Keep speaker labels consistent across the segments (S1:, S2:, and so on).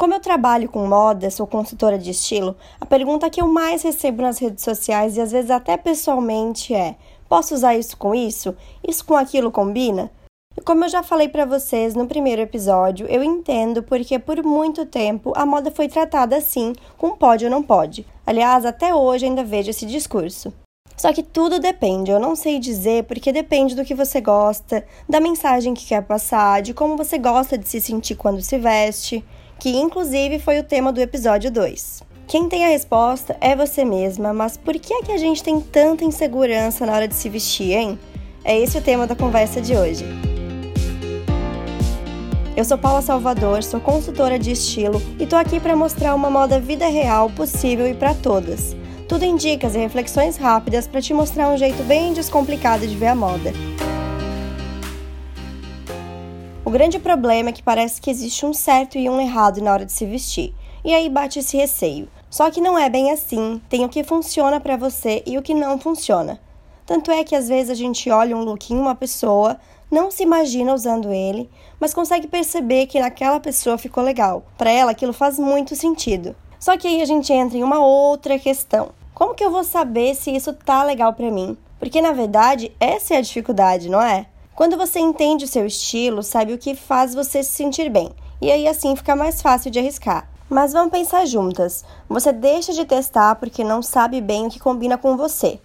S1: Como eu trabalho com moda, sou consultora de estilo, a pergunta que eu mais recebo nas redes sociais e às vezes até pessoalmente é: posso usar isso com isso? Isso com aquilo combina? E como eu já falei para vocês no primeiro episódio, eu entendo porque por muito tempo a moda foi tratada assim, com pode ou não pode. Aliás, até hoje ainda vejo esse discurso. Só que tudo depende, eu não sei dizer porque depende do que você gosta, da mensagem que quer passar, de como você gosta de se sentir quando se veste que inclusive foi o tema do episódio 2. Quem tem a resposta é você mesma, mas por que é que a gente tem tanta insegurança na hora de se vestir, hein? É esse o tema da conversa de hoje. Eu sou Paula Salvador, sou consultora de estilo e tô aqui para mostrar uma moda vida real possível e para todas. Tudo em dicas e reflexões rápidas para te mostrar um jeito bem descomplicado de ver a moda. O grande problema é que parece que existe um certo e um errado na hora de se vestir. E aí bate esse receio. Só que não é bem assim. Tem o que funciona para você e o que não funciona. Tanto é que às vezes a gente olha um look em uma pessoa, não se imagina usando ele, mas consegue perceber que naquela pessoa ficou legal. Para ela aquilo faz muito sentido. Só que aí a gente entra em uma outra questão. Como que eu vou saber se isso tá legal para mim? Porque na verdade essa é a dificuldade, não é? Quando você entende o seu estilo, sabe o que faz você se sentir bem, e aí assim fica mais fácil de arriscar. Mas vamos pensar juntas. Você deixa de testar porque não sabe bem o que combina com você.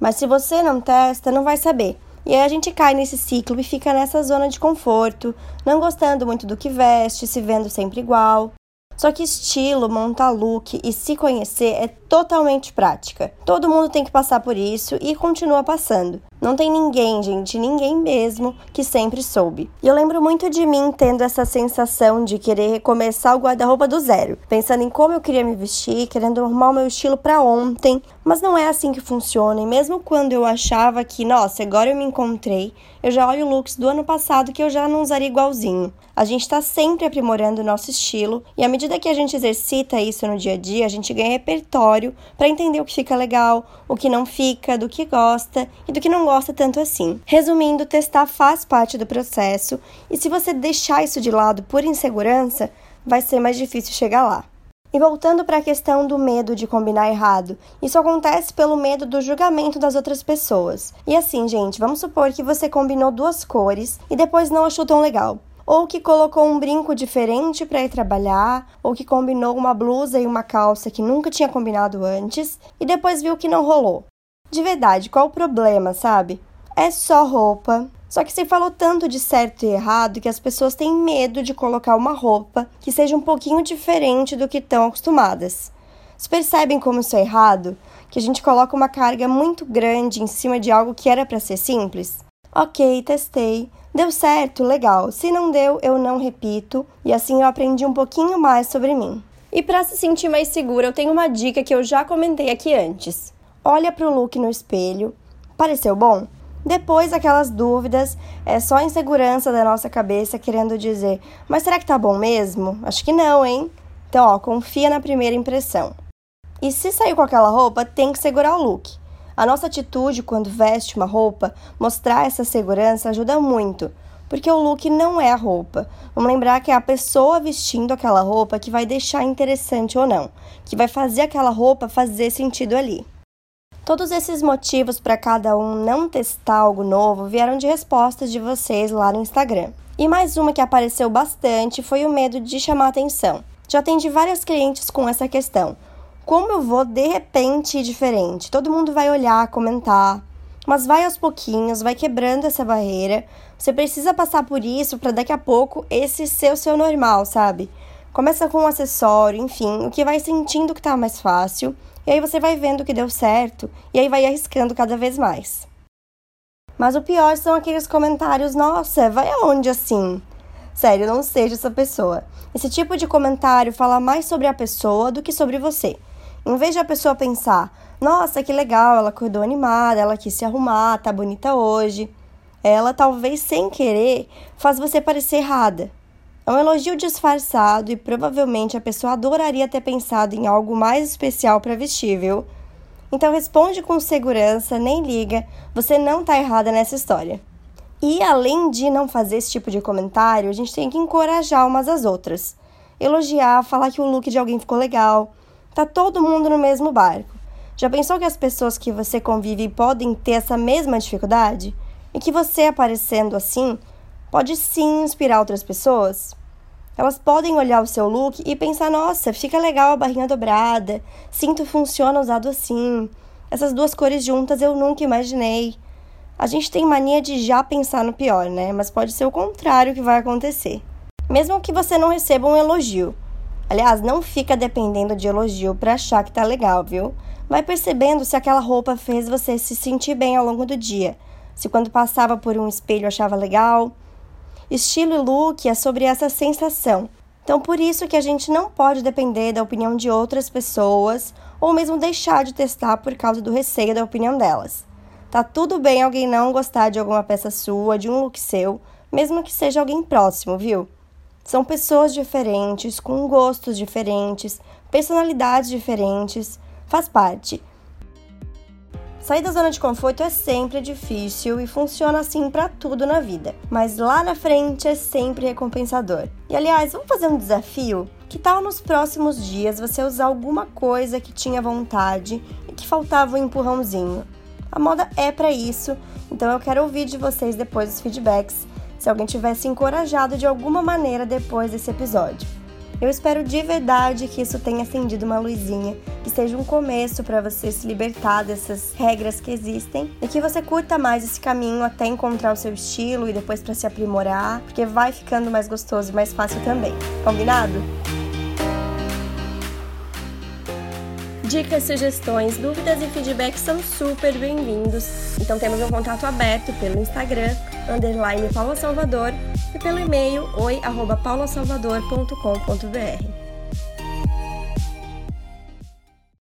S1: Mas se você não testa, não vai saber. E aí a gente cai nesse ciclo e fica nessa zona de conforto, não gostando muito do que veste, se vendo sempre igual. Só que estilo, montar look e se conhecer é totalmente prática. Todo mundo tem que passar por isso e continua passando. Não tem ninguém, gente, ninguém mesmo, que sempre soube. E eu lembro muito de mim tendo essa sensação de querer recomeçar o guarda-roupa do zero, pensando em como eu queria me vestir, querendo arrumar o meu estilo para ontem. Mas não é assim que funciona, e mesmo quando eu achava que, nossa, agora eu me encontrei, eu já olho looks do ano passado que eu já não usaria igualzinho. A gente está sempre aprimorando o nosso estilo, e à medida que a gente exercita isso no dia a dia, a gente ganha repertório para entender o que fica legal, o que não fica, do que gosta e do que não gosta tanto assim. Resumindo, testar faz parte do processo e se você deixar isso de lado por insegurança, vai ser mais difícil chegar lá. E voltando para a questão do medo de combinar errado, isso acontece pelo medo do julgamento das outras pessoas. E assim, gente, vamos supor que você combinou duas cores e depois não achou tão legal ou que colocou um brinco diferente para ir trabalhar, ou que combinou uma blusa e uma calça que nunca tinha combinado antes e depois viu que não rolou. De verdade, qual o problema, sabe? É só roupa. Só que se falou tanto de certo e errado que as pessoas têm medo de colocar uma roupa que seja um pouquinho diferente do que estão acostumadas. Vocês percebem como isso é errado? Que a gente coloca uma carga muito grande em cima de algo que era para ser simples? Ok, testei. Deu certo, legal. Se não deu, eu não repito. E assim eu aprendi um pouquinho mais sobre mim. E para se sentir mais segura, eu tenho uma dica que eu já comentei aqui antes. Olha para o look no espelho. Pareceu bom? Depois aquelas dúvidas, é só insegurança da nossa cabeça querendo dizer: "Mas será que tá bom mesmo?" Acho que não, hein? Então, ó, confia na primeira impressão. E se sair com aquela roupa, tem que segurar o look. A nossa atitude quando veste uma roupa, mostrar essa segurança ajuda muito, porque o look não é a roupa. Vamos lembrar que é a pessoa vestindo aquela roupa que vai deixar interessante ou não, que vai fazer aquela roupa fazer sentido ali. Todos esses motivos para cada um não testar algo novo vieram de respostas de vocês lá no Instagram. E mais uma que apareceu bastante foi o medo de chamar atenção. Já atendi várias clientes com essa questão como eu vou de repente diferente? Todo mundo vai olhar, comentar, mas vai aos pouquinhos, vai quebrando essa barreira. Você precisa passar por isso para daqui a pouco esse ser o seu normal, sabe? Começa com um acessório, enfim, o que vai sentindo que tá mais fácil, e aí você vai vendo que deu certo, e aí vai arriscando cada vez mais. Mas o pior são aqueles comentários: nossa, vai aonde assim? Sério, não seja essa pessoa. Esse tipo de comentário fala mais sobre a pessoa do que sobre você. Em vez de a pessoa pensar, nossa, que legal, ela acordou animada, ela quis se arrumar, tá bonita hoje. Ela, talvez sem querer, faz você parecer errada. É um elogio disfarçado e provavelmente a pessoa adoraria ter pensado em algo mais especial para vestir, viu? Então responde com segurança, nem liga, você não tá errada nessa história. E além de não fazer esse tipo de comentário, a gente tem que encorajar umas às outras. elogiar, falar que o look de alguém ficou legal. Tá todo mundo no mesmo barco. Já pensou que as pessoas que você convive podem ter essa mesma dificuldade? E que você aparecendo assim pode sim inspirar outras pessoas? Elas podem olhar o seu look e pensar: nossa, fica legal a barrinha dobrada, cinto funciona usado assim. Essas duas cores juntas eu nunca imaginei. A gente tem mania de já pensar no pior, né? Mas pode ser o contrário que vai acontecer. Mesmo que você não receba um elogio. Aliás, não fica dependendo de elogio para achar que tá legal, viu? Vai percebendo se aquela roupa fez você se sentir bem ao longo do dia. Se quando passava por um espelho achava legal. Estilo e look é sobre essa sensação. Então, por isso que a gente não pode depender da opinião de outras pessoas ou mesmo deixar de testar por causa do receio da opinião delas. Tá tudo bem alguém não gostar de alguma peça sua, de um look seu, mesmo que seja alguém próximo, viu? São pessoas diferentes, com gostos diferentes, personalidades diferentes, faz parte. Sair da zona de conforto é sempre difícil e funciona assim para tudo na vida, mas lá na frente é sempre recompensador. E aliás, vamos fazer um desafio? Que tal nos próximos dias você usar alguma coisa que tinha vontade e que faltava um empurrãozinho? A moda é para isso, então eu quero ouvir de vocês depois os feedbacks se alguém tivesse encorajado de alguma maneira depois desse episódio. Eu espero de verdade que isso tenha acendido uma luzinha, que seja um começo para você se libertar dessas regras que existem e que você curta mais esse caminho até encontrar o seu estilo e depois para se aprimorar, porque vai ficando mais gostoso e mais fácil também. Combinado? Dicas, sugestões, dúvidas e feedbacks são super bem-vindos. Então temos um contato aberto pelo Instagram, underline Paula Salvador, e pelo e-mail oi@paulasalvador.com.br.